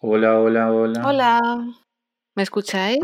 Hola, hola, hola. Hola, ¿me escucháis?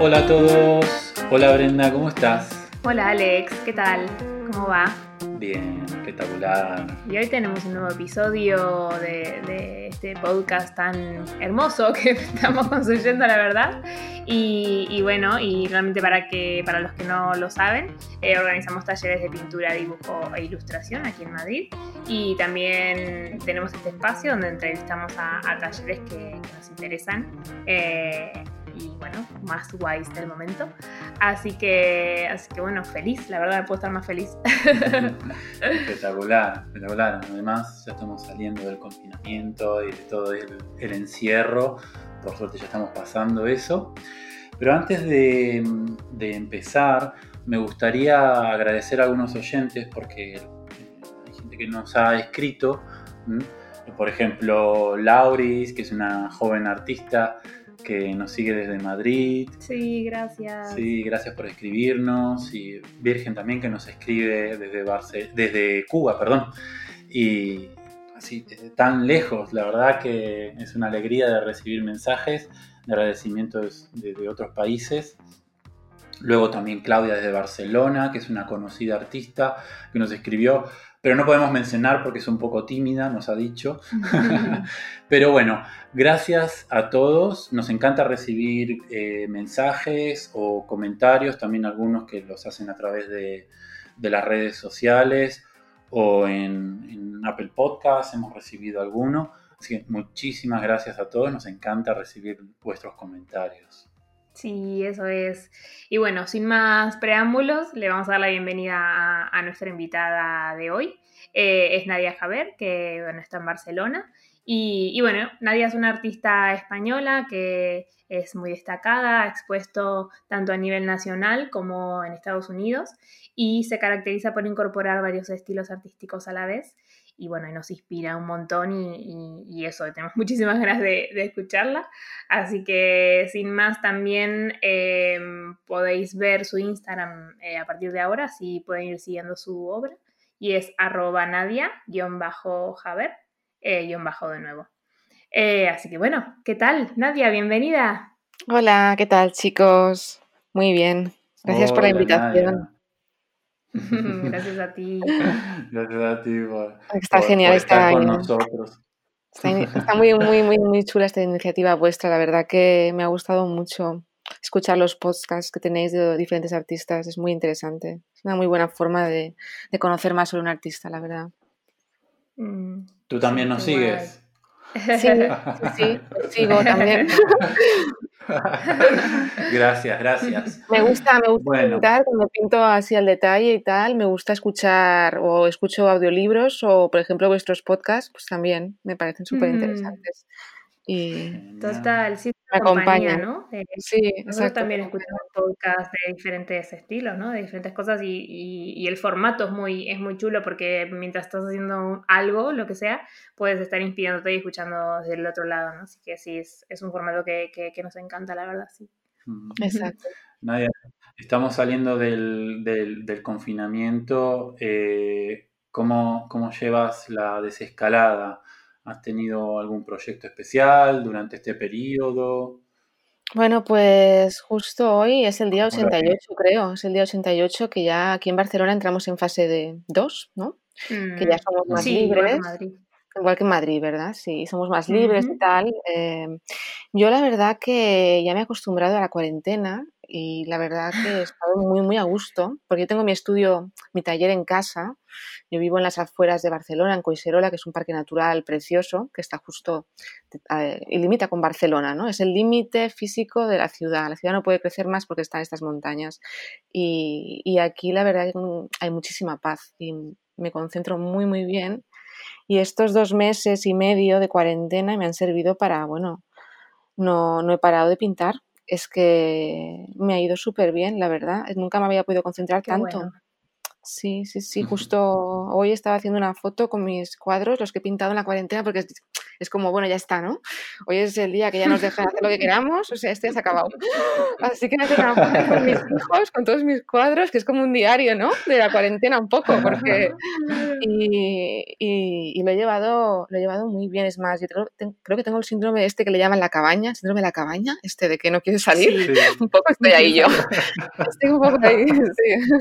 Hola a todos. Hola Brenda, ¿cómo estás? Hola Alex, ¿qué tal? ¿Cómo va? Espectacular. Y hoy tenemos un nuevo episodio de, este podcast tan hermoso que estamos construyendo, la verdad. Y, bueno, y realmente para, que, para los que no lo saben, eh, organizamos talleres de pintura, dibujo e ilustración aquí en Madrid. Y también tenemos este espacio donde entrevistamos a, talleres que, que, nos interesan. Eh, y bueno, más guays del momento. Así que, así que bueno, feliz, la verdad, puedo estar más feliz. espectacular, espectacular. Además, ya estamos saliendo del confinamiento y de todo el, el encierro. Por suerte ya estamos pasando eso. Pero antes de, de empezar, me gustaría agradecer a algunos oyentes porque hay gente que nos ha escrito. Por ejemplo, Lauris, que es una joven artista que nos sigue desde Madrid. Sí, gracias. Sí, gracias por escribirnos. Y Virgen también que nos escribe desde, Barce desde Cuba, perdón. Y así, desde tan lejos, la verdad que es una alegría de recibir mensajes de agradecimientos de, de otros países. Luego también Claudia desde Barcelona, que es una conocida artista, que nos escribió pero no podemos mencionar porque es un poco tímida, nos ha dicho. pero bueno, gracias a todos. Nos encanta recibir eh, mensajes o comentarios, también algunos que los hacen a través de, de las redes sociales o en, en, Apple Podcasts, hemos recibido alguno. Así que muchísimas gracias a todos, nos encanta recibir vuestros comentarios. Sí, eso es. Y bueno, sin más preámbulos, le vamos a dar la bienvenida a, nuestra invitada de hoy. Eh, es Nadia Javer, que bueno, está en Barcelona. Y, y, bueno, Nadia es una artista española que es muy destacada, ha expuesto tanto a nivel nacional como en Estados Unidos y se caracteriza por incorporar varios estilos artísticos a la vez y bueno, nos inspira un montón y, y, y eso, tenemos muchísimas ganas de, de, escucharla. Así que sin más, también eh, podéis ver su Instagram eh, a partir de ahora, si pueden ir siguiendo su obra, y es arroba nadia-javer, eh, guion bajo de nuevo. Eh, así que bueno, ¿qué tal? Nadia, bienvenida. Hola, ¿qué tal chicos? Muy bien, gracias Hola, por la invitación. Nadia. Gracias a ti. Gracias a ti por, está por, genial por estar con año. nosotros. Está, está, muy, muy, muy, muy chula esta iniciativa vuestra. La verdad que me ha gustado mucho escuchar los podcasts que tenéis de diferentes artistas. Es muy interesante. Es una muy buena forma de, de conocer más sobre un artista, la verdad. Mm, ¿Tú también nos sigues? Sí, sí, sí, sigo también. gracias, gracias. Me gusta, me gusta bueno. pintar cuando pinto así al detalle y tal. Me gusta escuchar o escucho audiolibros o, por ejemplo, vuestros podcasts, pues también me parecen súper interesantes. Mm. Y Total, sí, me acompaña, ¿no? Eh, sí, nosotros exacto. también escuchamos podcasts de diferentes estilos, ¿no? De diferentes cosas y, y, y, el formato es muy, es muy chulo porque mientras estás haciendo algo, lo que sea, puedes estar inspirándote y escuchando desde el otro lado, ¿no? Así que sí, es, es un formato que, que, que, nos encanta, la verdad, sí. Exacto. Nadia, estamos saliendo del, del, del confinamiento. Eh, ¿cómo, ¿Cómo llevas la desescalada? ¿Has tenido algún proyecto especial durante este periodo? Bueno, pues justo hoy es el día 88, creo. Es el día 88 que ya aquí en Barcelona entramos en fase de 2, ¿no? Mm. Que ya somos más sí, libres. Igual que, igual que en Madrid, ¿verdad? Sí, somos más libres uh -huh. y tal. Eh, yo la verdad que ya me he acostumbrado a la cuarentena y la verdad que he estado muy, muy a gusto, porque yo tengo mi estudio, mi taller en casa. Yo vivo en las afueras de Barcelona, en Coiserola, que es un parque natural precioso, que está justo eh, y limita con Barcelona, ¿no? Es el límite físico de la ciudad. La ciudad no puede crecer más porque están estas montañas. Y, y aquí la verdad que hay muchísima paz y me concentro muy, muy bien. Y estos dos meses y medio de cuarentena me han servido para, bueno, no, no he parado de pintar. Es que me ha ido súper bien, la verdad. Nunca me había podido concentrar Qué tanto. Bueno. Sí, sí, sí. Justo hoy estaba haciendo una foto con mis cuadros, los que he pintado en la cuarentena, porque es, como, bueno, ya está, ¿no? Hoy es el día que ya nos dejan hacer lo que queramos, o sea, este ya se ha acabado. Así que me he una foto con mis hijos, con todos mis cuadros, que es como un diario, ¿no? De la cuarentena un poco, porque... Y, y, lo, he llevado, lo he llevado muy bien. Es más, yo creo, creo, que tengo el síndrome de este que le llaman la cabaña, síndrome de la cabaña, este de que no quiere salir. Un poco estoy ahí yo. Estoy un poco ahí, sí.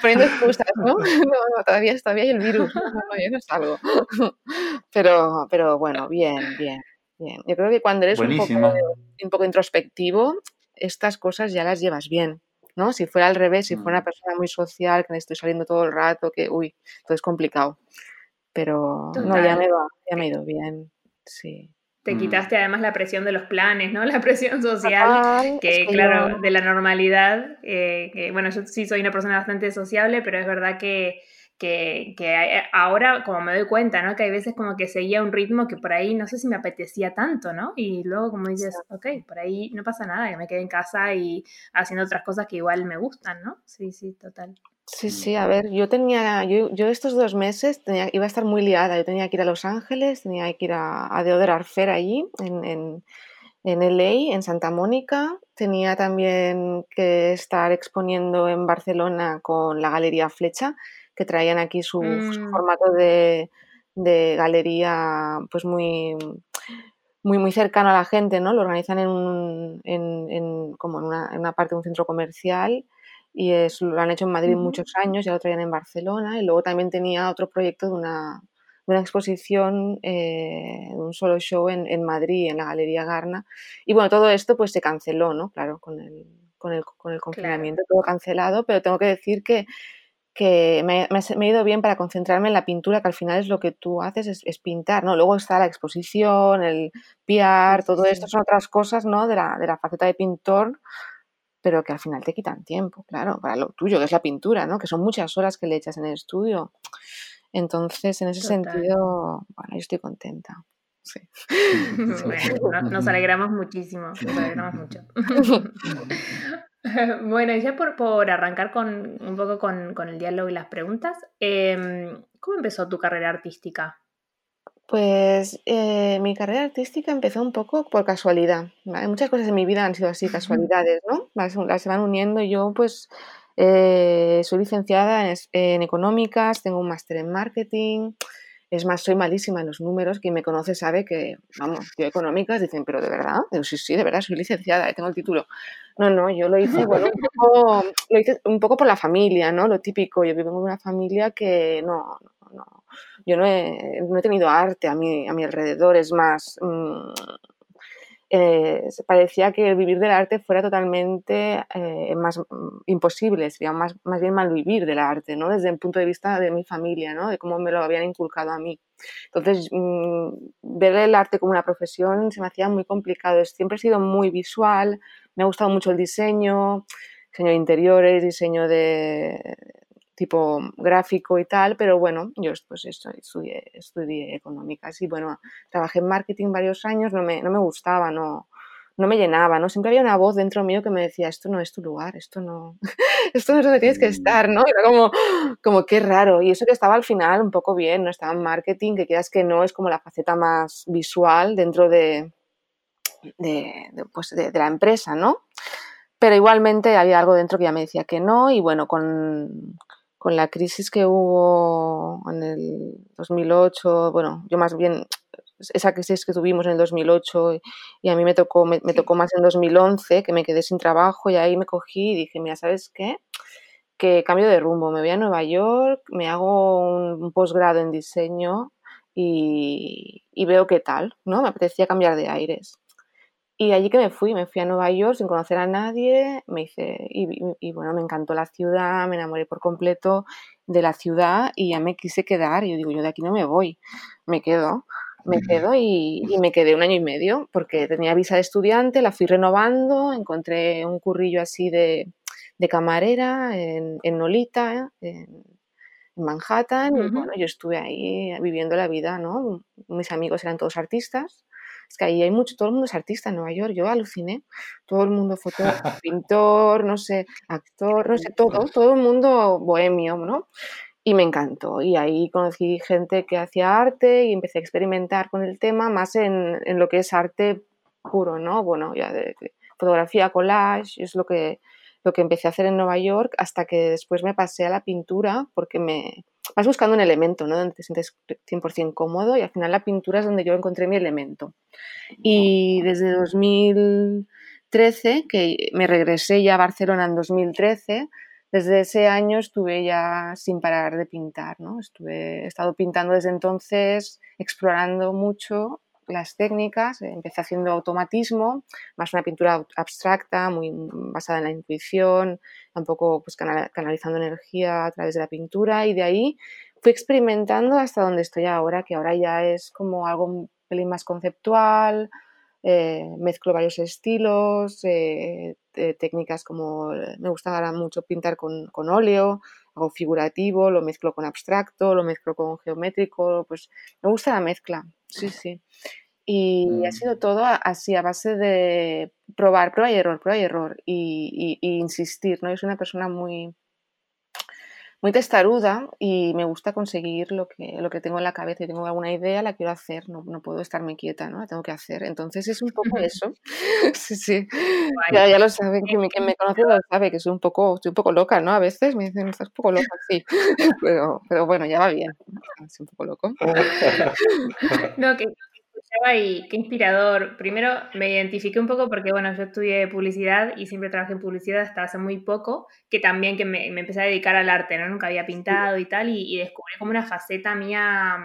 Poniendo ¿no? No, todavía, todavía hay el virus, no, yo no salgo. Pero, pero bueno, bien, bien, bien. Yo creo que cuando eres un poco, un poco, introspectivo, estas cosas ya las llevas bien. ¿no? Si fuera al revés, si fuera una mm. persona muy social, que me estoy saliendo todo el rato, que, uy, todo es complicado. Pero no, ya me, va, ya me ha ido bien, sí. Te mm. quitaste además la presión de los planes, ¿no? La presión social, que, claro, de la normalidad. Eh, bueno, yo sí soy una persona bastante sociable, pero es verdad que, que, ahora como me doy cuenta, ¿no? Que hay veces como que seguía un ritmo que por ahí no sé si me apetecía tanto, ¿no? Y luego como dices, ok, por ahí no pasa nada, que me quede en casa y haciendo otras cosas que igual me gustan, ¿no? Sí, sí, total. Sí, sí, a ver, yo tenía, yo, yo estos dos meses tenía, iba a estar muy liada, yo tenía que ir a Los Ángeles, tenía que ir a, a Deodar Fair allí, en, en, en LA, en Santa Mónica, tenía también que estar exponiendo en Barcelona con la Galería Flecha, que traían aquí su, mm. formato de, de, galería pues muy, muy, muy cercano a la gente, ¿no? Lo organizan en, en, en como en una, en una parte de un centro comercial y es, lo han hecho en Madrid muchos años, ya lo traían en Barcelona y luego también tenía otro proyecto de una, de una exposición, eh, un solo show en, en, Madrid, en la Galería Garna. Y bueno, todo esto pues se canceló, ¿no? Claro, con el, con el, con el confinamiento, todo cancelado, pero tengo que decir que, que me, me, me, he ido bien para concentrarme en la pintura, que al final es lo que tú haces, es, es pintar, ¿no? Luego está la exposición, el PR, todo esto son otras cosas, ¿no? De la, de la faceta de pintor, pero que al final te quitan tiempo, claro, para lo tuyo, que es la pintura, ¿no? Que son muchas horas que le echas en el estudio. Entonces, en ese sentido, bueno, yo estoy contenta. Sí. Bueno, nos alegramos muchísimo, nos alegramos mucho. bueno, y ya por, por, arrancar con un poco con, con, el diálogo y las preguntas, eh, ¿cómo empezó tu carrera artística? Pues eh, mi carrera artística empezó un poco por casualidad. Muchas cosas en mi vida han sido así, casualidades, ¿no? Las, se van uniendo. Yo, pues, eh, soy licenciada en, económicas, tengo un máster en marketing. Es más, soy malísima en los números. Quien me conoce sabe que, vamos, yo económicas dicen, pero de verdad, sí, sí, de verdad, soy licenciada, tengo el título. No, no, yo lo hice, bueno, un poco, lo hice un poco por la familia, ¿no? Lo típico. Yo vivo en una familia que no, no, yo no he, no he tenido arte a mi, a mi alrededor, es más, mmm, eh, parecía que el vivir del arte fuera totalmente eh, más mm, imposible, sería más, más bien mal vivir del arte, ¿no? Desde el punto de vista de mi familia, ¿no? De cómo me lo habían inculcado a mí. Entonces, mmm, ver el arte como una profesión se me hacía muy complicado. Siempre he sido muy visual, me ha gustado mucho el diseño, diseño de interiores, diseño de, tipo gráfico y tal, pero bueno, yo pues estudié, estudié económicas y bueno, trabajé en marketing varios años, no me, no me gustaba, no, no me llenaba, ¿no? Siempre había una voz dentro mío que me decía, esto no es tu lugar, esto no, esto no es donde tienes que estar, ¿no? Era como, como qué raro. Y eso que estaba al final un poco bien, ¿no? Estaba en marketing, que quieras que no, es como la faceta más visual dentro de, de, pues de, de la empresa, ¿no? Pero igualmente había algo dentro que ya me decía que no y bueno, con, con la crisis que hubo en el 2008, bueno, yo más bien esa crisis que tuvimos en el 2008 y a mí me tocó, me, tocó más en 2011, que me quedé sin trabajo y ahí me cogí y dije, mira, ¿sabes qué? Que cambio de rumbo, me voy a Nueva York, me hago un, posgrado en diseño y, y, veo qué tal, ¿no? Me apetecía cambiar de aires. Y allí que me fui, me fui a Nueva York sin conocer a nadie, me hice, y, bueno, me encantó la ciudad, me enamoré por completo de la ciudad y ya me quise quedar. Y yo digo, yo de aquí no me voy, me quedo, me quedo y, me quedé un año y medio porque tenía visa de estudiante, la fui renovando, encontré un currillo así de, de camarera en, en Nolita, en, Manhattan, y bueno, yo estuve ahí viviendo la vida, ¿no? Mis amigos eran todos artistas Es que ahí hay mucho, todo el mundo es artista en Nueva York, yo aluciné. Todo el mundo fotógrafo, pintor, no sé, actor, no sé, todo, todo el mundo bohemio, ¿no? Y me encantó. Y ahí conocí gente que hacía arte y empecé a experimentar con el tema, más en, en lo que es arte puro, ¿no? Bueno, ya de, fotografía, collage, es lo que, lo que empecé a hacer en Nueva York hasta que después me pasé a la pintura porque me vas buscando un elemento, ¿no? Donde te sientes 100% cómodo y al final la pintura es donde yo encontré mi elemento. Y desde 2013, que me regresé ya a Barcelona en 2013, desde ese año estuve ya sin parar de pintar, ¿no? Estuve, he estado pintando desde entonces, explorando mucho las técnicas, empecé haciendo automatismo, más una pintura abstracta, muy basada en la intuición, tampoco pues, canalizando energía a través de la pintura y de ahí fui experimentando hasta donde estoy ahora, que ahora ya es como algo un pelín más conceptual, eh, mezclo varios estilos, eh, técnicas como me gusta mucho pintar con, con óleo, hago figurativo, lo mezclo con abstracto, lo mezclo con geométrico, pues me gusta la mezcla, sí, sí. Y ha mm. sido todo así, a base de probar, prueba y error, prueba y error, y, insistir, ¿no? Yo soy una persona muy, muy testaruda y me gusta conseguir lo que, lo que tengo en la cabeza y tengo alguna idea, la quiero hacer, no, no puedo estarme quieta, ¿no? La tengo que hacer. Entonces es un poco eso. sí, sí. Ya, ya, lo saben, que me, me conoce lo sabe, que soy un poco, estoy un poco loca, ¿no? A veces me dicen, estás un poco loca, sí. pero, pero bueno, ya va bien. Estoy un poco loco. no, que y qué inspirador. Primero me identifiqué un poco porque, bueno, yo estudié publicidad y siempre trabajé en publicidad hasta hace muy poco, que también que me, empecé a dedicar al arte, ¿no? Nunca había pintado y tal, y, descubrí como una faceta mía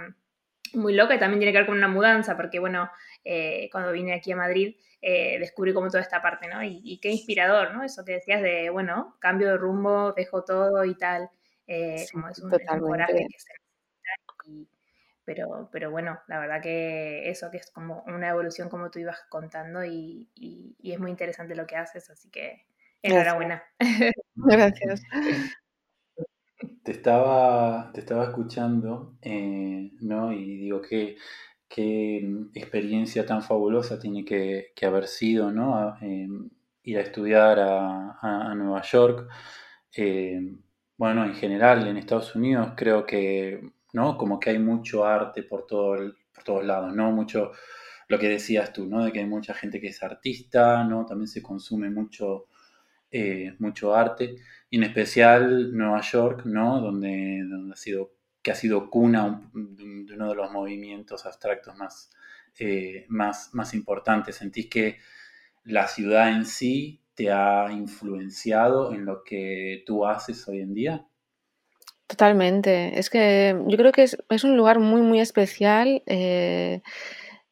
mm, muy loca y también tiene que ver con una mudanza, porque, bueno, eh, cuando vine aquí a Madrid eh, descubrí como toda esta parte, ¿no? Y, qué inspirador, ¿no? Eso que decías de, bueno, cambio de rumbo, dejo todo y tal, eh, como es un, un coraje que se necesita y pero, pero bueno, la verdad que eso que es como una evolución como tú ibas contando y, y, es muy interesante lo que haces, así que enhorabuena. Gracias. Te estaba, te estaba escuchando, eh, ¿no? Y digo, qué, qué experiencia tan fabulosa tiene que, que haber sido, ¿no? Eh, ir a estudiar a, a, Nueva York. Eh, bueno, en general en Estados Unidos creo que ¿no? Como que hay mucho arte por, todo por todos lados, ¿no? Mucho, lo que decías tú, ¿no? De que hay mucha gente que es artista, ¿no? También se consume mucho, eh, mucho arte, y en especial Nueva York, ¿no? Donde, donde ha sido, que ha sido cuna de uno de los movimientos abstractos más, eh, más, más importantes. ¿Sentís que la ciudad en sí te ha influenciado en lo que tú haces hoy en día? Totalmente. Es que yo creo que es, un lugar muy, muy especial eh,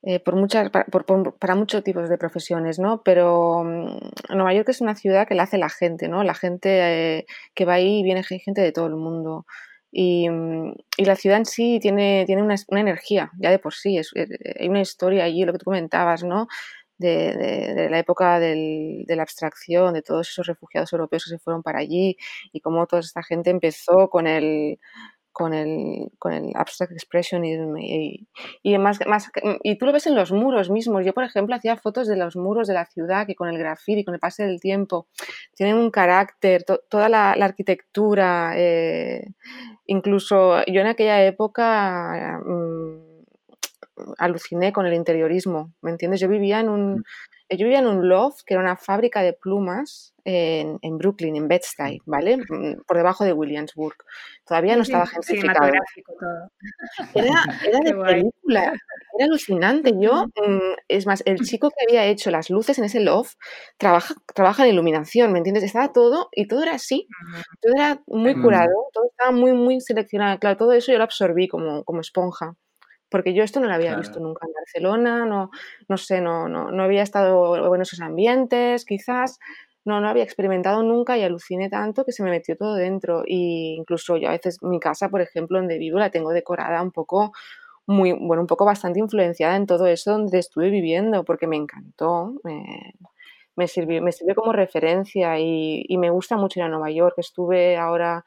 eh, por muchas, para, muchos tipos de profesiones, ¿no? Pero mm, Nueva York es una ciudad que la hace la gente, ¿no? La gente eh, que va ahí viene gente de todo el mundo. Y, mm, la ciudad en sí tiene, tiene una, energía, ya de por sí. hay una historia allí, lo que tú comentabas, ¿no? De, la época de la abstracción, de todos esos refugiados europeos que se fueron para allí y cómo toda esta gente empezó con el, con el, con el abstract expressionism y, y, más, más, y tú lo ves en los muros mismos. Yo, por ejemplo, hacía fotos de los muros de la ciudad que con el grafiti, con el pase del tiempo, tienen un carácter, toda la, arquitectura, eh, incluso yo en aquella época... Mm, aluciné con el interiorismo, ¿me entiendes? Yo vivía en un, mm. yo vivía en un loft que era una fábrica de plumas en, en Brooklyn, en Bed-Stuy, ¿vale? Mm, por debajo de Williamsburg. Todavía no estaba gentrificado. Era, era de película, era alucinante. Yo, mm, es más, el chico que había hecho las luces en ese loft trabaja, trabaja en iluminación, ¿me entiendes? Estaba todo y todo era así. Todo era muy curado, todo estaba muy, muy seleccionado. Claro, todo eso yo lo absorbí como, como esponja porque yo esto no lo había visto nunca en Barcelona, no, no sé, no, no, no había estado en esos ambientes, quizás, no, no había experimentado nunca y aluciné tanto que se me metió todo dentro. Y incluso yo a veces mi casa, por ejemplo, donde vivo, la tengo decorada un poco, muy, bueno, un poco bastante influenciada en todo eso donde estuve viviendo, porque me encantó. me, sirvió, me sirvió como referencia y, y, me gusta mucho ir a Nueva York. Estuve ahora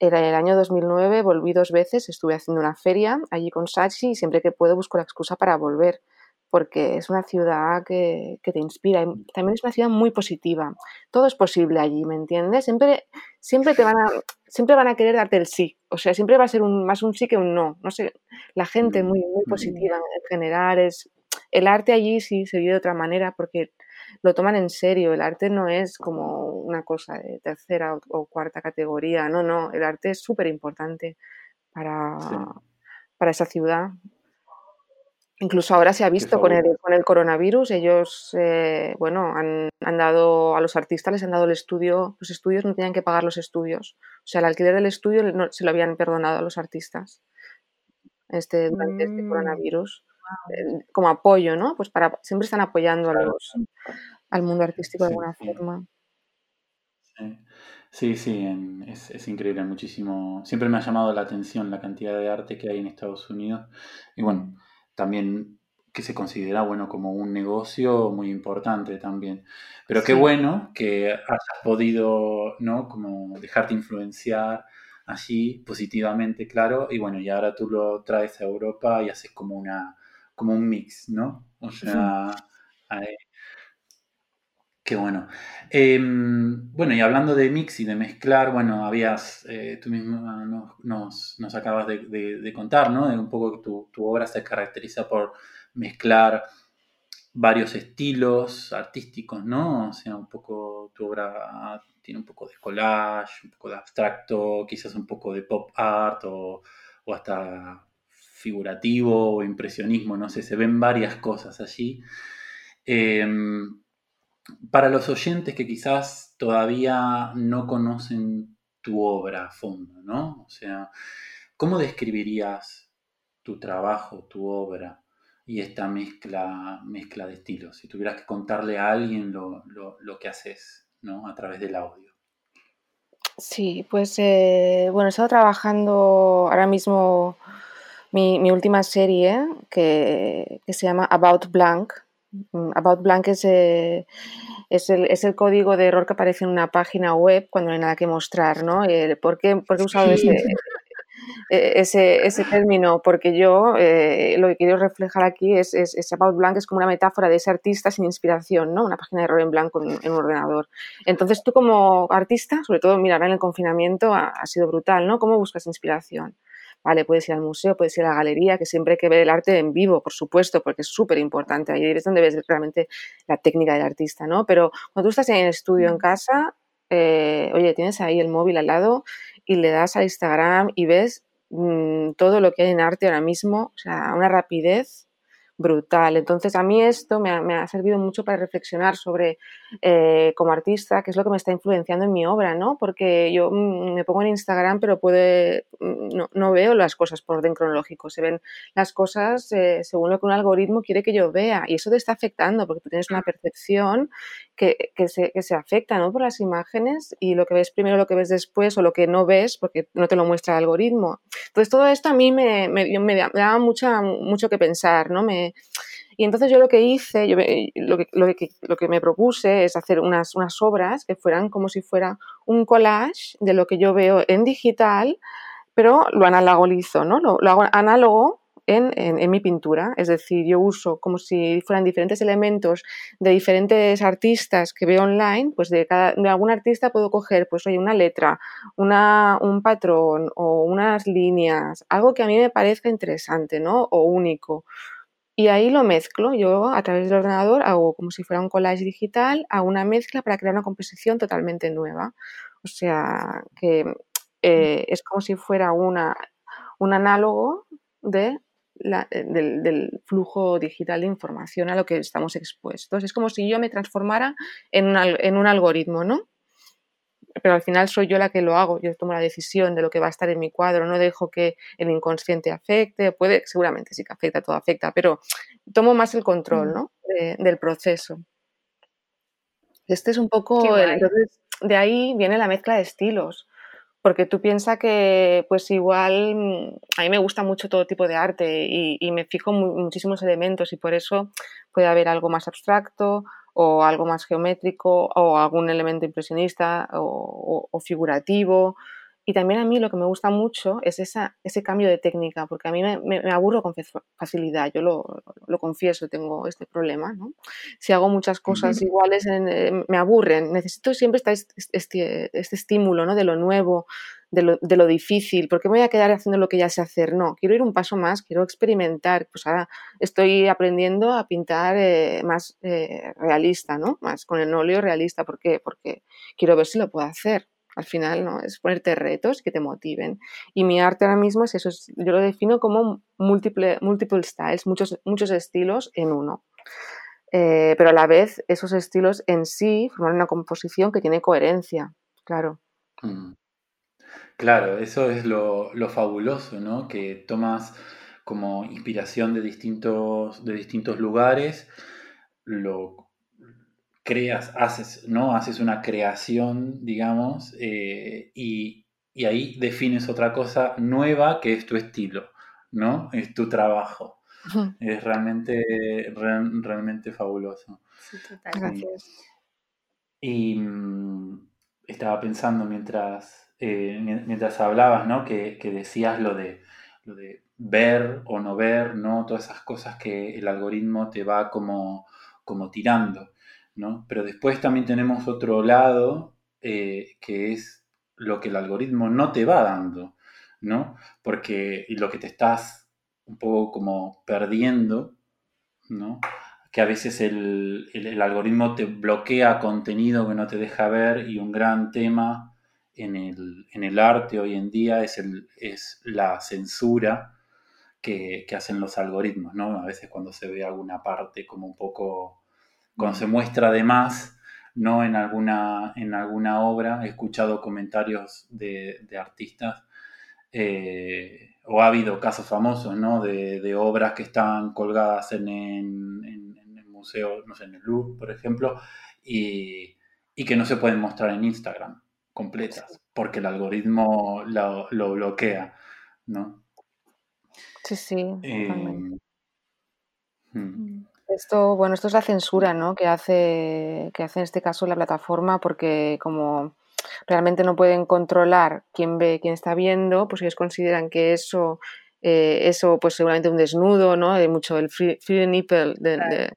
era el año 2009, volví dos veces, estuve haciendo una feria allí con Sachi y siempre que puedo busco la excusa para volver. porque es una ciudad que, te inspira. también es una ciudad muy positiva. Todo es posible allí, ¿me entiendes? Siempre, siempre te van a, siempre van a querer darte el sí. O sea, siempre va a ser un, más un sí que un no. No sé, la gente es muy, muy positiva en general. Es, el arte allí sí se vive de otra manera porque lo toman en serio. El arte no es como una cosa de tercera o, cuarta categoría. No, no. El arte es súper importante para, para esa ciudad. Incluso ahora se ha visto con el, con el coronavirus, ellos, eh, bueno, han, dado a los artistas, les han dado el estudio, los estudios no tenían que pagar los estudios. O sea, el alquiler del estudio se lo habían perdonado a los artistas este, durante este mm. coronavirus. Como apoyo, ¿no? Pues para, siempre están apoyando a los, al mundo artístico de alguna forma. Sí, sí, es, es, increíble, muchísimo. Siempre me ha llamado la atención la cantidad de arte que hay en Estados Unidos. Y bueno, también que se considera, bueno, como un negocio muy importante también. Pero qué bueno que hayas podido, ¿no? Como dejarte influenciar allí positivamente, claro, y bueno, y ahora tú lo traes a Europa y haces como una, como un mix, ¿no? O sea, Qué bueno. Em, bueno, y hablando de mix y de mezclar, bueno, habías, eh, tú mismo nos, nos, acabas de, contar, ¿no? De un poco que tu, tu, obra se caracteriza por mezclar varios estilos artísticos, ¿no? O sea, un poco tu obra tiene un poco de collage, un poco de abstracto, quizás un poco de pop art o, o hasta figurativo o impresionismo, no sé, se ven varias cosas allí. Em, para los oyentes que quizás todavía no conocen tu obra a fondo, ¿no? O sea, ¿cómo describirías tu trabajo, tu obra y esta mezcla, mezcla de estilos? Si tuvieras que contarle a alguien lo, que haces, ¿no? A través del audio. Sí, pues eh, bueno, he estado trabajando ahora mismo mi, última serie que, que, se llama About Blank, Mm, About Blank es, eh, es, el, es, el, código de error que aparece en una página web cuando no hay nada que mostrar, ¿no? Eh, ¿por, qué, he usado ese, e, ese, ese, término? Porque yo eh, lo que quiero reflejar aquí es, es, About Blank es como una metáfora de ese artista sin inspiración, ¿no? Una página de error en blanco en, un ordenador. Entonces tú como artista, sobre todo, mira, en el confinamiento ha, ha sido brutal, ¿no? ¿Cómo buscas inspiración? Vale, puedes ir al museo, puedes ir a la galería, que siempre hay que ver el arte en vivo, por supuesto, porque es súper importante. Ahí es donde ves realmente la técnica del artista, ¿no? Pero cuando tú estás en el estudio, en casa, eh, oye, tienes ahí el móvil al lado y le das a Instagram y ves mm, todo lo que hay en arte ahora mismo, o sea, una rapidez brutal. Entonces, a mí esto me ha, servido mucho para reflexionar sobre, eh, como artista, qué es lo que me está influenciando en mi obra, ¿no? Porque yo mm, me pongo en Instagram, pero puede, mm, no, veo las cosas por orden cronológico, se ven las cosas eh, según lo que un algoritmo quiere que yo vea y eso te está afectando porque tú tienes una percepción que, se afecta ¿no? por las imágenes y lo que ves primero, lo que ves después o lo que no ves porque no te lo muestra el algoritmo. Entonces todo esto a mí me, me, me daba mucha, mucho que pensar, ¿no? Me, y entonces yo lo que hice, yo lo, que, lo, que, lo, que, me propuse es hacer unas, unas obras que fueran como si fuera un collage de lo que yo veo en digital, pero lo analogizo, ¿no? Lo, lo hago análogo en, mi pintura. Es decir, yo uso como si fueran diferentes elementos de diferentes artistas que veo online, pues de, cada, de algún artista puedo coger, pues oye, una letra, una, un patrón o unas líneas, algo que a mí me parezca interesante, ¿no? O único. Y ahí lo mezclo. Yo a través del ordenador hago como si fuera un collage digital, hago una mezcla para crear una composición totalmente nueva. O sea, que eh, es como si fuera una, un análogo de eh, del, flujo digital de información a lo que estamos expuestos. Es como si yo me transformara en un, en un algoritmo, ¿no? Pero al final soy yo la que lo hago, yo tomo la decisión de lo que va a estar en mi cuadro, no dejo que el inconsciente afecte, puede, seguramente sí que afecta, todo afecta, pero tomo más el control, mm. ¿no? del proceso. Este es un poco, entonces, de ahí viene la mezcla de estilos porque tú piensas que pues igual mm, a mí me gusta mucho todo tipo de arte y, me fijo muchísimos elementos y por eso puede haber algo más abstracto o algo más geométrico o algún elemento impresionista o, figurativo Y también a mí lo que me gusta mucho es esa, ese cambio de técnica, porque a mí me, aburro con facilidad, yo lo, lo, confieso, tengo este problema. ¿no? Si hago muchas cosas iguales, eh, me aburren, necesito siempre este, este, este estímulo ¿no? de lo nuevo, de lo, difícil, porque me voy a quedar haciendo lo que ya sé hacer. No, quiero ir un paso más, quiero experimentar. Pues ahora estoy aprendiendo a pintar eh, más eh, realista, ¿no? Más con el óleo realista. ¿Por qué? Porque quiero ver si lo puedo hacer. Al final, ¿no? Es ponerte retos que te motiven. Y mi arte ahora mismo es eso, yo lo defino como múltiple, multiple styles, muchos, muchos estilos en uno. Eh, pero a la vez esos estilos en sí forman una composición que tiene coherencia, claro. Mm. Claro, eso es lo, fabuloso, ¿no? Que tomas como inspiración de distintos, de distintos lugares, lo creas, haces, ¿no? Haces una creación, digamos, eh, y, ahí defines otra cosa nueva que es tu estilo, ¿no? Es tu trabajo. Es realmente, realmente fabuloso. Sí, total. Gracias. Y mm, estaba pensando mientras eh, mientras hablabas, ¿no? Que, decías lo de, lo de ver o no ver, ¿no? Todas esas cosas que el algoritmo te va como, como tirando, ¿no? Pero después también tenemos otro lado eh, que es lo que el algoritmo no te va dando, ¿no? Porque lo que te estás un poco como perdiendo, ¿no? Que a veces el, el algoritmo te bloquea contenido que no te deja ver y un gran tema en el, arte hoy en día es, el, es la censura que, hacen los algoritmos, ¿no? A veces cuando se ve alguna parte como un poco, cuando se muestra de más, ¿no? En alguna, en alguna obra, he escuchado comentarios de, artistas, eh, o ha habido casos famosos, ¿no? De, obras que están colgadas en, el museo, no sé, en el Louvre, por ejemplo, y, y que no se pueden mostrar en Instagram completas, porque el algoritmo lo, bloquea, ¿no? Sí, sí. Hmm. mm. Esto, bueno, esto es la censura, ¿no? Que hace, que hace en este caso la plataforma, porque como realmente no pueden controlar quién ve, quién está viendo, pues ellos consideran que eso eh, eso pues seguramente un desnudo, ¿no? Hay mucho el free, nipple de,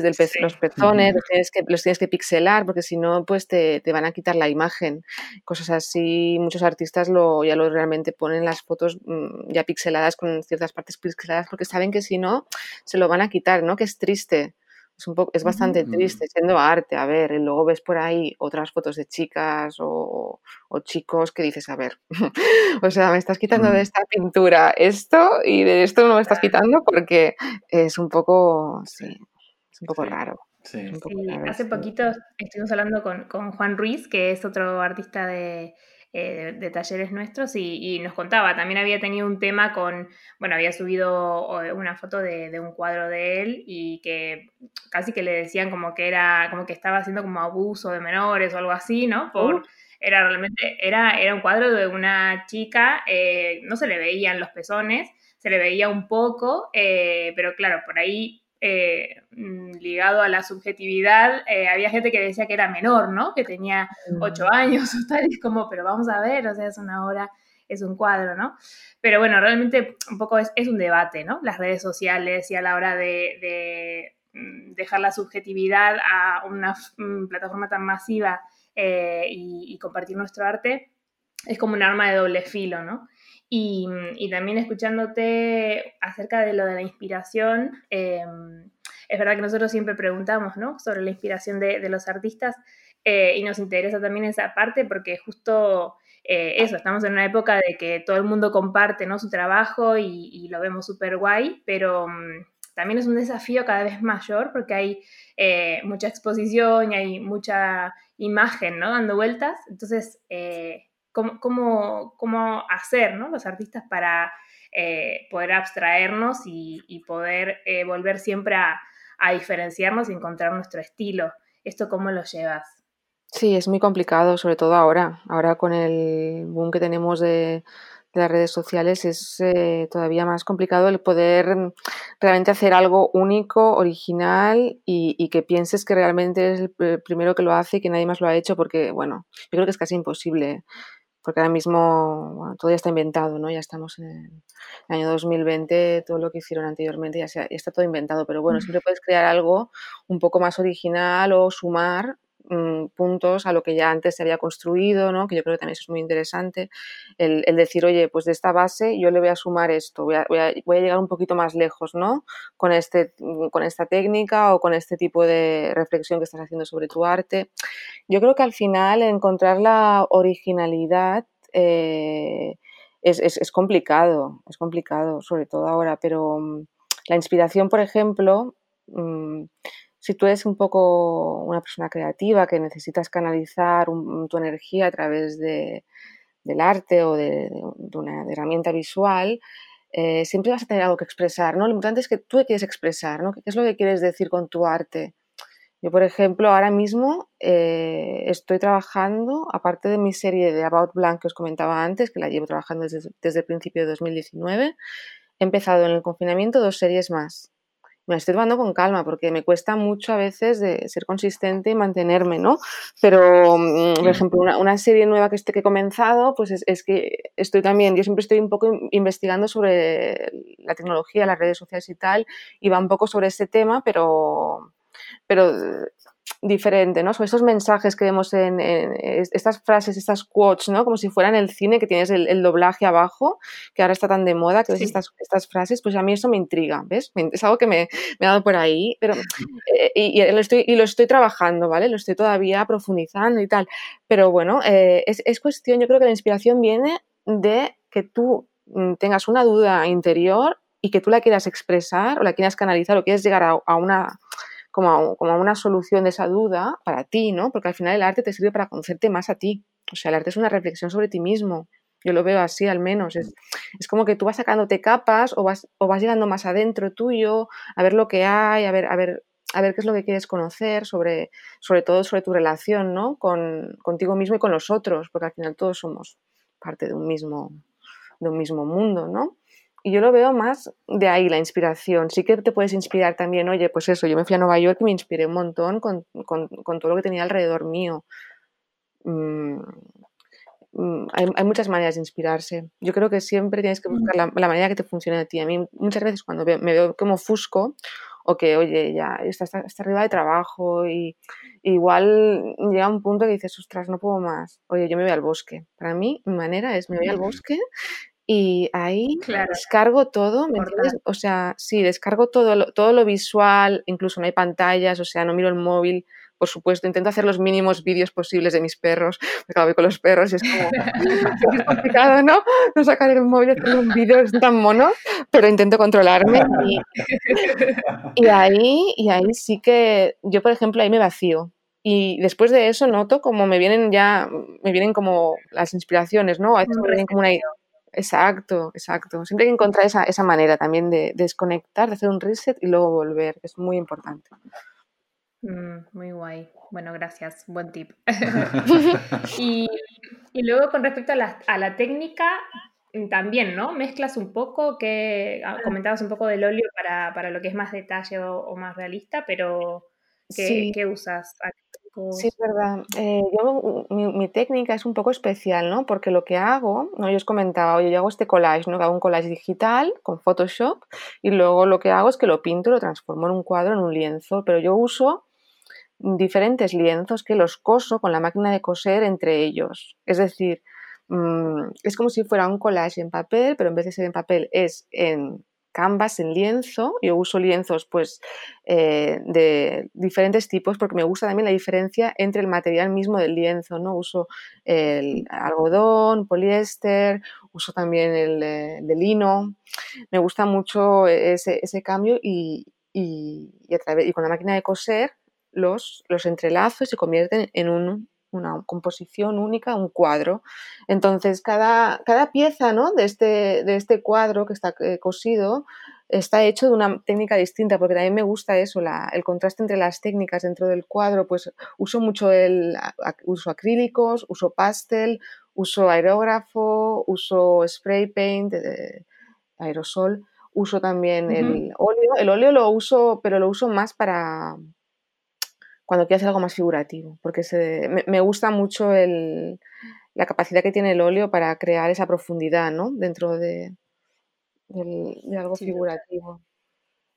desde los pezones, los tienes, que, los tienes que pixelar porque si no, pues te, te, van a quitar la imagen. Cosas así, muchos artistas lo, ya lo realmente ponen las fotos mm, ya pixeladas con ciertas partes pixeladas porque saben que si no, se lo van a quitar, ¿no? Que es triste. Es, un poco, es bastante triste, siendo arte, a ver, y luego ves por ahí otras fotos de chicas o, o chicos que dices, a ver, o sea, me estás quitando de esta pintura esto y de esto no me estás quitando porque es un poco, sí, un poco raro. Sí. hace poquito estuvimos hablando con, Juan Ruiz, que es otro artista eh, de, de, talleres nuestros, y, nos contaba, también había tenido un tema con, bueno, había subido una foto de, un cuadro de él y que casi que le decían como que era, como que estaba haciendo como abuso de menores o algo así, ¿no? Por, uh. Era realmente, era, era un cuadro de una chica, eh, no se le veían los pezones, se le veía un poco, eh, pero claro, por ahí eh, mm, ligado a la subjetividad, eh, había gente que decía que era menor, ¿no? Que tenía ocho mm. años o tal, y es como, pero vamos a ver, o sea, es una obra, es un cuadro, ¿no? Pero bueno, realmente un poco es, un debate, ¿no? Las redes sociales y a la hora de, mm, dejar la subjetividad a una plataforma tan masiva eh, y, y compartir nuestro arte, es como un arma de doble filo, ¿no? Y, también escuchándote acerca de lo de la inspiración, em, es verdad que nosotros siempre preguntamos ¿no? sobre la inspiración de, los artistas eh, y nos interesa también esa parte porque justo eh, eso, estamos en una época de que todo el mundo comparte ¿no? su trabajo y, lo vemos súper guay, pero mm, también es un desafío cada vez mayor porque hay eh, mucha exposición y hay mucha imagen ¿no? dando vueltas. Entonces, cómo, cómo, hacer ¿no? los artistas para eh, poder abstraernos y, poder eh, volver siempre a, diferenciarnos y encontrar nuestro estilo. ¿Esto cómo lo llevas? Sí, es muy complicado, sobre todo ahora. Ahora con el boom que tenemos de, las redes sociales es eh, todavía más complicado el poder realmente hacer algo único, original y, y, que pienses que realmente es el primero que lo hace y que nadie más lo ha hecho porque, bueno, yo creo que es casi imposible porque ahora mismo todo ya está inventado, ¿no? Ya estamos en el año 2020, todo lo que hicieron anteriormente ya, ya está todo inventado, pero bueno, siempre puedes crear algo un poco más original o sumar Mm, puntos a lo que ya antes se había construido, ¿no? que yo creo que también eso es muy interesante, el, decir, oye, pues de esta base yo le voy a sumar esto, voy a, llegar un poquito más lejos ¿no? con, este, con esta técnica o con este tipo de reflexión que estás haciendo sobre tu arte. Yo creo que al final encontrar la originalidad eh, es, complicado, es complicado, sobre todo ahora, pero mm, la inspiración, por ejemplo, mm, si tú eres un poco una persona creativa que necesitas canalizar tu energía a través de, del arte o de, una herramienta visual, eh, siempre vas a tener algo que expresar. Lo importante es que tú quieres expresar. ¿Qué es lo que quieres decir con tu arte? Yo, por ejemplo, ahora mismo eh, estoy trabajando, aparte de mi serie de About Blank que os comentaba antes, que la llevo trabajando desde, desde el principio de 2019, he empezado en el confinamiento dos series más me estoy tomando con calma porque me cuesta mucho a veces de ser consistente y mantenerme, ¿no? Pero, mm, por ejemplo, una, serie nueva que, este, que he comenzado, pues es, que estoy también, yo siempre estoy un poco investigando sobre la tecnología, las redes sociales y tal, y va un poco sobre ese tema, pero, pero diferente, ¿no? Son esos mensajes que vemos en, estas frases, estas quotes, ¿no? Como si fueran el cine, que tienes el, doblaje abajo, que ahora está tan de moda, que ves estas, estas, frases, pues a mí eso me intriga, ¿ves? Es algo que me, me ha dado por ahí, pero, eh, y, lo estoy, y lo estoy trabajando, ¿vale? Lo estoy todavía profundizando y tal, pero bueno, eh, es, es cuestión, yo creo que la inspiración viene de que tú mm, tengas una duda interior y que tú la quieras expresar o la quieras canalizar o quieres llegar a una como, como una solución de esa duda para ti, ¿no? Porque al final el arte te sirve para conocerte más a ti. O sea, el arte es una reflexión sobre ti mismo. Yo lo veo así al menos. Es, es, como que tú vas sacándote capas o vas, o vas llegando más adentro tuyo, a ver lo que hay, a ver, a ver, a ver qué es lo que quieres conocer, sobre, sobre todo sobre tu relación, ¿no? Con, contigo mismo y con los otros, porque al final todos somos parte de un mismo, de un mismo mundo, ¿no? Y yo lo veo más de ahí, la inspiración. Sí que te puedes inspirar también, oye, pues eso, yo me fui a Nueva York y me inspiré un montón con, con, con todo lo que tenía alrededor mío. Mm, mm, hay, hay, muchas maneras de inspirarse. Yo creo que siempre tienes que buscar la, la, manera que te funcione a ti. A mí muchas veces cuando me veo como fusco o que, oye, ya está, está, arriba de trabajo y igual llega un punto que dices, ostras, no puedo más. Oye, yo me voy al bosque. Para mí, mi manera es me voy al bosque y ahí descargo todo, ¿me entiendes? O sea, sí, descargo todo lo, todo lo visual, incluso no hay pantallas, o sea, no miro el móvil, por supuesto, intento hacer los mínimos vídeos posibles de mis perros, me acabo con los perros y es como es complicado, ¿no? No sacar el móvil y hacer un vídeo es tan mono, pero intento controlarme y, y, ahí, y ahí sí que yo, por ejemplo, ahí me vacío. Y después de eso noto como me vienen ya, me vienen como las inspiraciones, ¿no? A veces me vienen como una idea Exacto, exacto. Siempre hay que encontrar esa, esa manera también de, desconectar, de hacer un reset y luego volver, es muy importante. Mm, muy guay. Bueno, gracias. Buen tip. y, y, luego con respecto a la, a la, técnica, también, ¿no? Mezclas un poco, que ah, comentabas un poco del óleo para, para lo que es más detalle o, más realista, pero ¿qué, ¿qué usas? Sí, es verdad. Eh, yo, mi, técnica es un poco especial, ¿no? Porque lo que hago, ¿no? yo os comentaba, oye, yo hago este collage, ¿no? hago un collage digital con Photoshop y luego lo que hago es que lo pinto lo transformo en un cuadro, en un lienzo, pero yo uso diferentes lienzos que los coso con la máquina de coser entre ellos. Es decir, mm, es como si fuera un collage en papel, pero en vez de ser en papel es en canvas en lienzo. Yo uso lienzos pues eh, de diferentes tipos porque me gusta también la diferencia entre el material mismo del lienzo. ¿no? Uso el algodón, poliéster, uso también el de, lino. Me gusta mucho ese, cambio y, y, y, con la máquina de coser los, los entrelazo y se convierten en un una composición única, un cuadro. Entonces, cada, cada pieza ¿no? de, este, de este cuadro que está eh, cosido está hecho de una técnica distinta, porque también me gusta eso, el contraste entre las técnicas dentro del cuadro, pues uso mucho el uso acrílicos, uso pastel, uso aerógrafo, uso spray paint, eh, aerosol, uso también el óleo. El óleo lo uso, pero lo uso más para, cuando quiero hacer algo más figurativo, porque se, me, gusta mucho el, la capacidad que tiene el óleo para crear esa profundidad, ¿no? Dentro de, algo figurativo.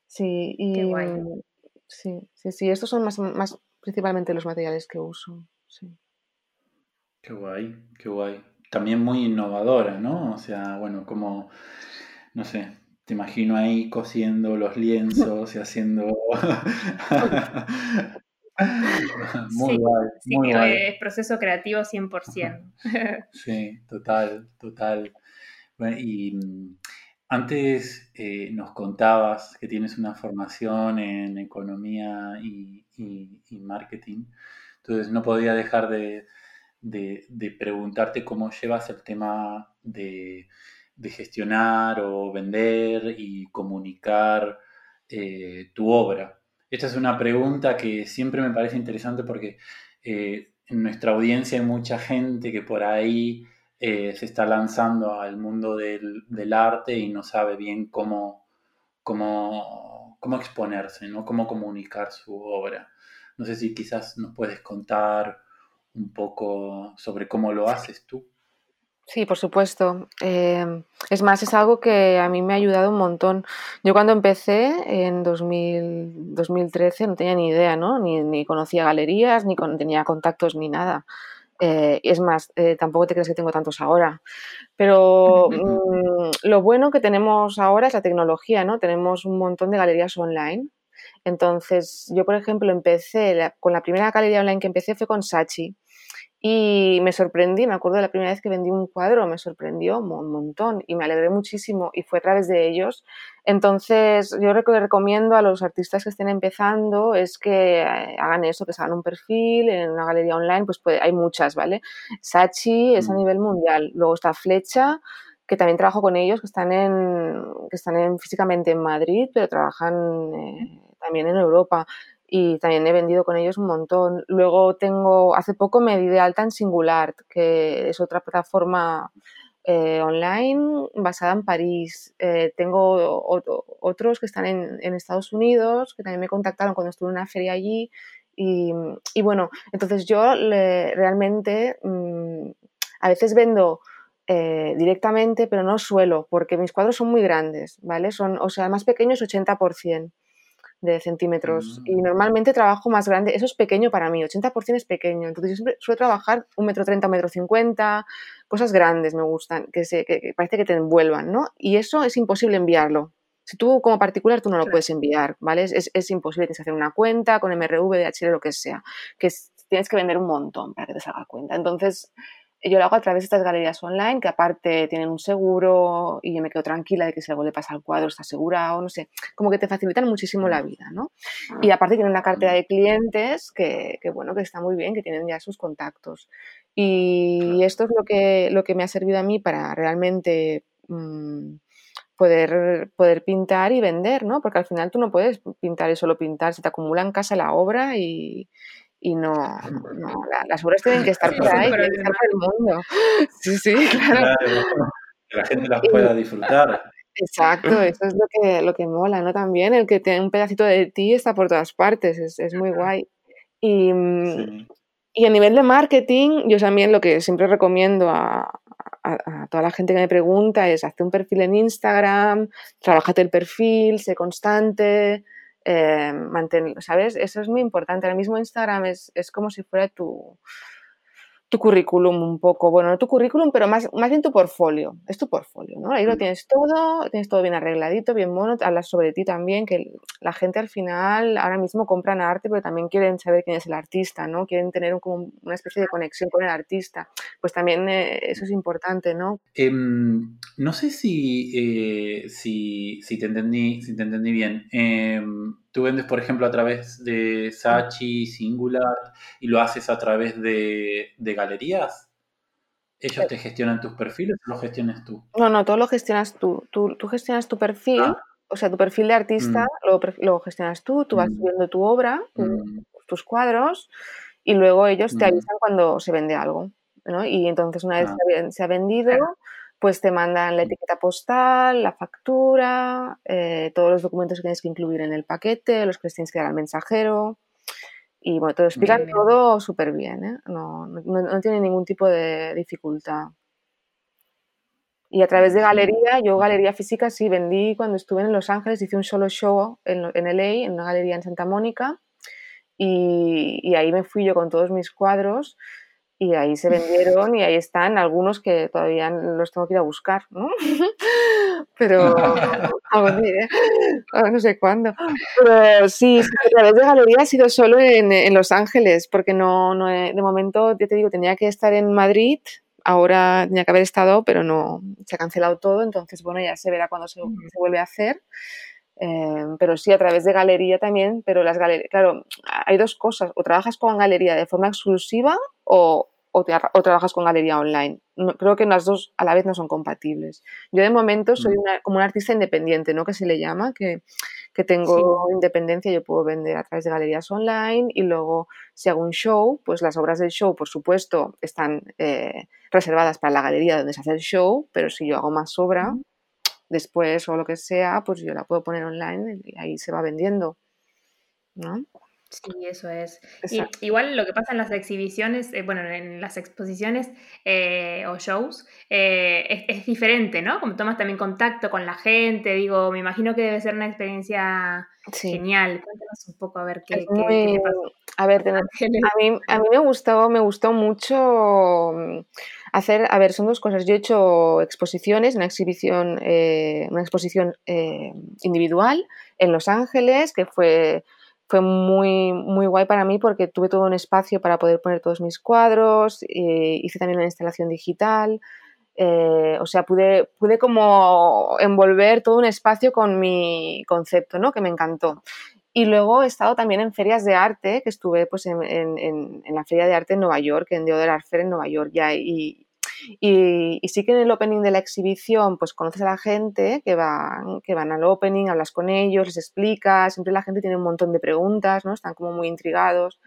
Sí, y mm, sí, sí, sí, estos son más, más principalmente los materiales que uso. Sí. Qué guay, qué guay. También muy innovadora, ¿no? O sea, bueno, como, no sé, te imagino ahí cosiendo los lienzos y haciendo... muy guay, muy guay. Es proceso creativo 100%. sí, total, total. y mm, antes eh, nos contabas que tienes una formación en economía y, marketing, entonces no podía dejar de, preguntarte cómo llevas el tema de, gestionar o vender y comunicar eh, tu obra. Esta es una pregunta que siempre me parece interesante porque eh, en nuestra audiencia hay mucha gente que por ahí eh, se está lanzando al mundo del, arte y no sabe bien cómo, cómo, cómo exponerse, ¿no? cómo comunicar su obra. No sé si quizás nos puedes contar un poco sobre cómo lo haces tú. Sí, por supuesto. Em, es más, es algo que a mí me ha ayudado un montón. Yo cuando empecé en 2013 no tenía ni idea, ¿no? Ni, ni conocía galerías, ni tenía contactos, ni nada. Eh, es más, eh, tampoco te crees que tengo tantos ahora. Pero mm, lo bueno que tenemos ahora es la tecnología, ¿no? Tenemos un montón de galerías online. Entonces, yo, por ejemplo, empecé, con la primera galería online que empecé fue con Sachi. Y me sorprendí, me acuerdo de la primera vez que vendí un cuadro, me sorprendió un montón y me alegré muchísimo y fue a través de ellos. Entonces, yo lo que recomiendo a los artistas que estén empezando es que eh, hagan eso, que se hagan un perfil en una galería online, pues hay muchas, ¿vale? Sachi es a mm. nivel mundial, luego está Flecha, que también trabajo con ellos, que están, en, que están en, físicamente en Madrid, pero trabajan eh, también en Europa y también he vendido con ellos un montón. Luego tengo, hace poco me di de alta en Singular, que es otra plataforma eh, online basada en París. Eh, tengo otros que están en, Estados Unidos, que también me contactaron cuando estuve en una feria allí. Y, bueno, entonces yo realmente mm, a veces vendo eh, directamente, pero no suelo, porque mis cuadros son muy grandes, ¿vale? Son, o sea, más pequeños 80% de centímetros. Y mm. normalmente trabajo más grande, eso es pequeño para mí, 80% es pequeño. Entonces yo siempre suelo trabajar un metro treinta, un metro cincuenta, cosas grandes me gustan, que, se, que, parece que te envuelvan, ¿no? Y eso es imposible enviarlo. Si tú como particular tú no lo puedes enviar, ¿vale? Es, es, imposible, tienes que hacer una cuenta con MRV, DHL, lo que sea, que tienes que vender un montón para que te salga cuenta. Entonces, yo lo hago a través de estas galerías online que aparte tienen un seguro y yo me quedo tranquila de que si algo le pasa al cuadro está asegurado, no sé, como que te facilitan muchísimo la vida, ¿no? Y aparte tienen una cartera de clientes que, bueno, que está muy bien, que tienen ya sus contactos. Y esto es lo que, lo que me ha servido a mí para realmente... Mm, poder, poder pintar y vender, ¿no? Porque al final tú no puedes pintar y solo pintar, se te acumula en casa la obra y, y no, no las obras tienen que estar por ahí, tienen que estar por el mundo. Sí, sí, claro. Que la gente las pueda disfrutar. Exacto, eso es lo que, lo que mola, ¿no? También el que tiene un pedacito de ti está por todas partes, es, es muy guay. Y, mm, y, a nivel de marketing, yo también lo que siempre recomiendo a, a, toda la gente que me pregunta es hazte un perfil en Instagram, trabajate el perfil, sé constante, eh, ¿sabes? Eso es muy importante. Ahora mismo Instagram es, es como si fuera tu, tu currículum un poco, bueno, no tu currículum, pero más, más bien tu portfolio, es tu portfolio, ¿no? Ahí lo mm. tienes todo, tienes todo bien arregladito, bien mono, hablas sobre ti también, que la gente al final ahora mismo compran arte, pero también quieren saber quién es el artista, ¿no? Quieren tener como una especie de conexión con el artista, pues también eh, eso es importante, ¿no? Em, no sé si, eh, si, si, te entendí, si te entendí bien. Tú vendes, por ejemplo, a través de Sachi, Singular, y lo haces a través de, galerías. ¿Ellos te gestionan tus perfiles o lo gestionas tú? No, no, todo lo gestionas tú. Tú, gestionas tu perfil, ah. o sea, tu perfil de artista mm. lo, gestionas tú, tú vas mm. subiendo tu obra, mm. tus cuadros, y luego ellos te avisan cuando se vende algo. ¿no? Y entonces una vez ah. se ha vendido, pues te mandan la etiqueta postal, la factura, eh, todos los documentos que tienes que incluir en el paquete, los que les tienes que dar al mensajero. Y bueno, te lo explican todo súper bien, ¿eh? no, no, tiene ningún tipo de dificultad. Y a través de galería, yo galería física sí vendí cuando estuve en Los Ángeles, hice un solo show en, en LA, en una galería en Santa Mónica, y, y, ahí me fui yo con todos mis cuadros y ahí se vendieron y ahí están algunos que todavía los tengo que ir a buscar, ¿no? Pero no sé cuándo. Pero sí, a través de galería ha sido solo en, en Los Ángeles, porque no, no de momento, ya te digo, tenía que estar en Madrid, ahora tenía que haber estado, pero no, se ha cancelado todo, entonces bueno, ya se verá cuando se, se vuelve a hacer. Eh, pero sí a través de galería también, pero las galerías, claro, hay dos cosas, o trabajas con galería de forma exclusiva o, o, trabajas con galería online. creo que las dos a la vez no son compatibles. Yo de momento soy mm. una, como un artista independiente, ¿no? Que se le llama, que, que tengo independencia, yo puedo vender a través de galerías online y luego si hago un show, pues las obras del show, por supuesto, están eh, reservadas para la galería donde se hace el show, pero si yo hago más obra, después o lo que sea, pues yo la puedo poner online y ahí se va vendiendo. ¿no? Sí, eso es. igual lo que pasa en las exhibiciones, eh, bueno, en las exposiciones eh, o shows, eh, es, diferente, ¿no? Como tomas también contacto con la gente, digo, me imagino que debe ser una experiencia genial. Cuéntanos un poco a ver qué, qué, pasó. A ver, a mí, a mí me gustó, me gustó mucho mm, hacer, a ver, son dos cosas. Yo he hecho exposiciones, una exhibición, una exposición individual en Los Ángeles, que fue fue muy, muy guay para mí porque tuve todo un espacio para poder poner todos mis cuadros, eh, hice también una instalación digital, eh, o sea, pude, pude como envolver todo un espacio con mi concepto, ¿no? Que me encantó. Y luego he estado también en ferias de arte, que estuve pues en, en, la feria de arte en Nueva York, en Art Fair en Nueva York, ya, y, y, sí que en el opening de la exhibición, pues conoces a la gente que van, que van al opening, hablas con ellos, les explicas, siempre la gente tiene un montón de preguntas, ¿no? Están como muy intrigados.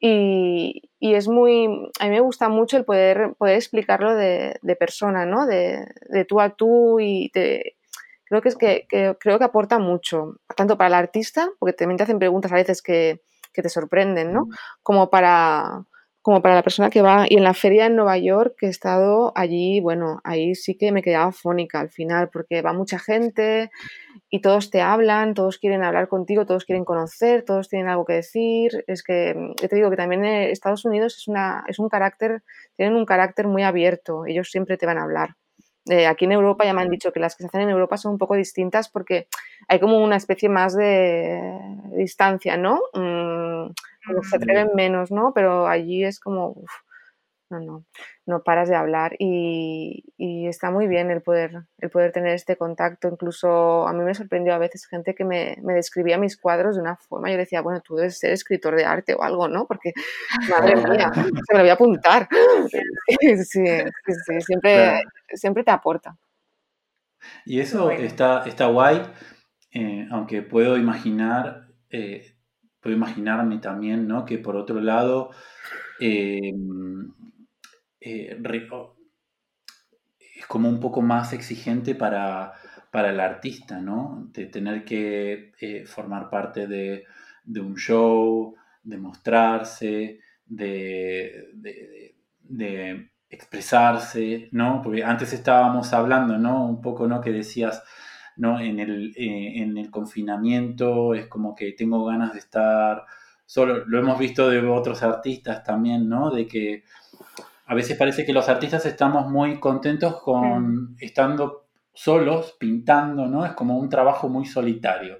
Y, y, es muy, a mí me gusta mucho el poder, poder explicarlo de, de persona, ¿no? De, de, tú a tú y creo que es que, que, creo que aporta mucho, tanto para el artista, porque también te hacen preguntas a veces que, que te sorprenden, ¿no? Como para, como para la persona que va. Y en la feria en Nueva York, que he estado allí, bueno, ahí sí que me quedaba fónica al final, porque va mucha gente y todos te hablan, todos quieren hablar contigo, todos quieren conocer, todos tienen algo que decir. Es que, yo te digo que también eh, Estados Unidos es, una, es un carácter, tienen un carácter muy abierto, ellos siempre te van a hablar. Eh, aquí en Europa ya me han dicho que las que se hacen en Europa son un poco distintas porque hay como una especie más de distancia, ¿no? Mm, se atreven menos, ¿no? Pero allí es como, no, no, no paras de hablar y, está muy bien el poder, el poder tener este contacto. Incluso a mí me sorprendió a veces gente que me, describía mis cuadros de una forma. Yo decía, bueno, tú debes ser escritor de arte o algo, ¿no? Porque, madre mía, se me lo voy a apuntar. Sí, sí, siempre, siempre te aporta. Y eso está, está guay, eh, aunque puedo imaginar eh, puedo imaginarme también, ¿no? Que por otro lado, em, eh, es como un poco más exigente para, el artista, ¿no? De tener que eh, formar parte de, un show, de mostrarse, de, de, expresarse, ¿no? Porque antes estábamos hablando, ¿no? Un poco, ¿no? Que decías, ¿no? En el, eh, en el confinamiento es como que tengo ganas de estar solo. Lo hemos visto de otros artistas también, ¿no? De que a veces parece que los artistas estamos muy contentos con estando solos, pintando, ¿no? Es como un trabajo muy solitario,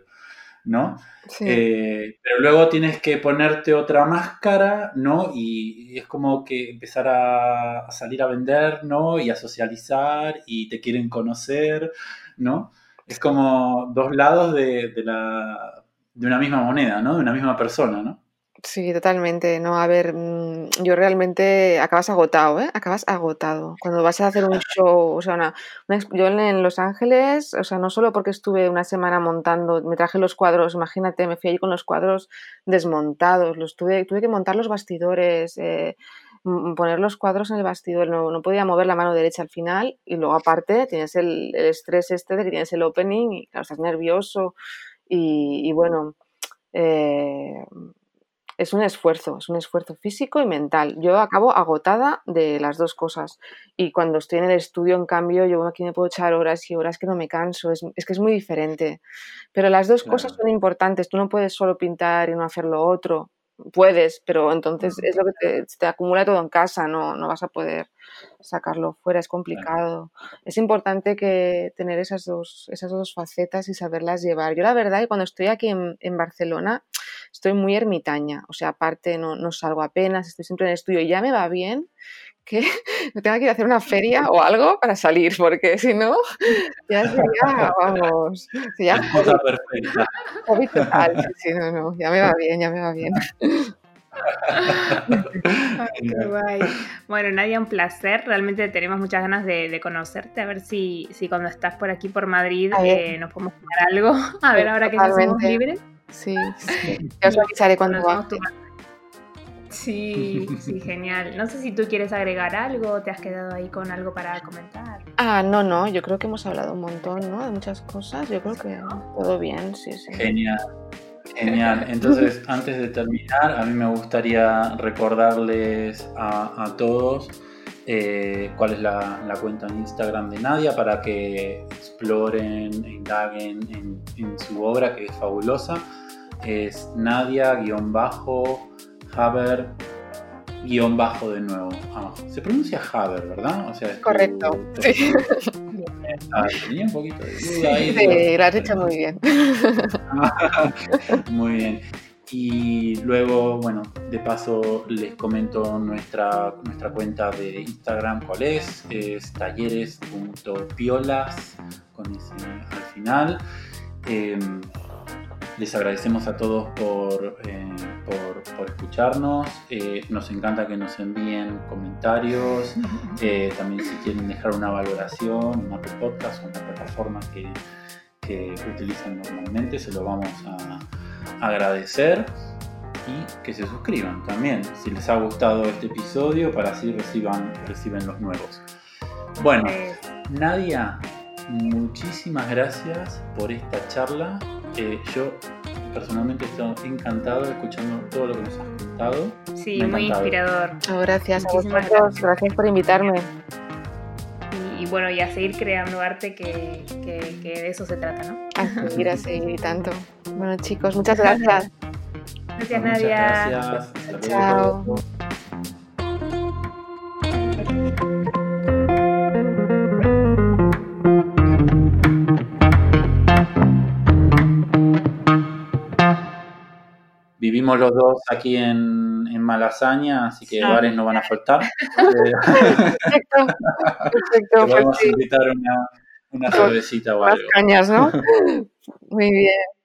¿no? Eh, pero luego tienes que ponerte otra máscara, ¿no? Y es como que empezar a, a, salir a vender, ¿no? Y a socializar y te quieren conocer, ¿no? Es como dos lados de, la, de una misma moneda, ¿no? De una misma persona, ¿no? Sí, totalmente. No, a ver, mm, yo realmente acabas agotado, ¿eh? Acabas agotado. Cuando vas a hacer un show, o sea, una, yo en Los Ángeles, o sea, no solo porque estuve una semana montando, me traje los cuadros, imagínate, me fui allí con los cuadros desmontados, los tuve, tuve que montar los bastidores, eh, poner los cuadros en el bastidor, no, no, podía mover la mano derecha al final y luego aparte tienes el, estrés este de que tienes el opening y claro, estás nervioso y, bueno, eh, es un esfuerzo, es un esfuerzo físico y mental. Yo acabo agotada de las dos cosas y cuando estoy en el estudio, en cambio, yo aquí me puedo echar horas y horas que no me canso, es, que es muy diferente. Pero las dos cosas son importantes, tú no puedes solo pintar y no hacer lo otro, puedes, pero entonces es lo que te, acumula todo en casa, no, no vas a poder sacarlo fuera, es complicado. Es importante que tener esas dos, esas dos facetas y saberlas llevar. Yo la verdad que cuando estoy aquí en, en Barcelona estoy muy ermitaña, o sea, aparte no, no, salgo apenas, estoy siempre en el estudio y ya me va bien que me tenga que ir a hacer una feria o algo para salir, porque si no, ya sería, vamos, ya cosa perfecta. COVID total, sí, no, no, ya me va bien, ya me va bien. qué guay. Bueno, Nadia, un placer. Realmente tenemos muchas ganas de, conocerte. A ver si, si, cuando estás por aquí por Madrid eh, nos podemos tomar algo. A ver, ahora que ya somos libres. Sí, sí. Ya os avisaré cuando va. Sí, sí, genial. No sé si tú quieres agregar algo, o te has quedado ahí con algo para comentar. Ah, no, no, yo creo que hemos hablado un montón, ¿no? De muchas cosas. Yo creo que todo bien, sí, sí. Genial. Genial. Entonces, antes de terminar, a mí me gustaría recordarles a, todos eh, cuál es la, cuenta en Instagram de Nadia para que exploren, indaguen en, en su obra que es fabulosa. Es Nadia-bajo Haber guion bajo de nuevo abajo. Se pronuncia Haber, ¿verdad? O sea, Correcto. Sí. Ah, tenía un poquito de duda ahí. Sí, lo has hecho muy bien. muy bien. Y luego, bueno, de paso les comento nuestra, nuestra cuenta de Instagram, ¿cuál es? Es talleres.piolas con ese al final. Em, les agradecemos a todos por, eh, por, escucharnos. Eh, nos encanta que nos envíen comentarios. Eh, también si quieren dejar una valoración, un Apple Podcast o una plataforma que, que utilizan normalmente, se lo vamos a agradecer. Y que se suscriban también si les ha gustado este episodio para así reciban, reciben los nuevos. Bueno, Nadia, muchísimas gracias por esta charla yo personalmente estoy encantado escuchando todo lo que nos has contado. Sí, muy inspirador. gracias a vosotros, gracias. por invitarme. Y, bueno, y a seguir creando arte, que, de eso se trata, ¿no? A seguir, a seguir tanto. Bueno, chicos, muchas gracias. Gracias, Nadia. Gracias. Chao. Vivimos los dos aquí en, en Malasaña, así que bares no van a faltar. perfecto, perfecto. Te vamos a invitar una, una cervecita o algo. cañas, ¿no? Muy bien.